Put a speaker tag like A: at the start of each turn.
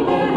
A: Lord.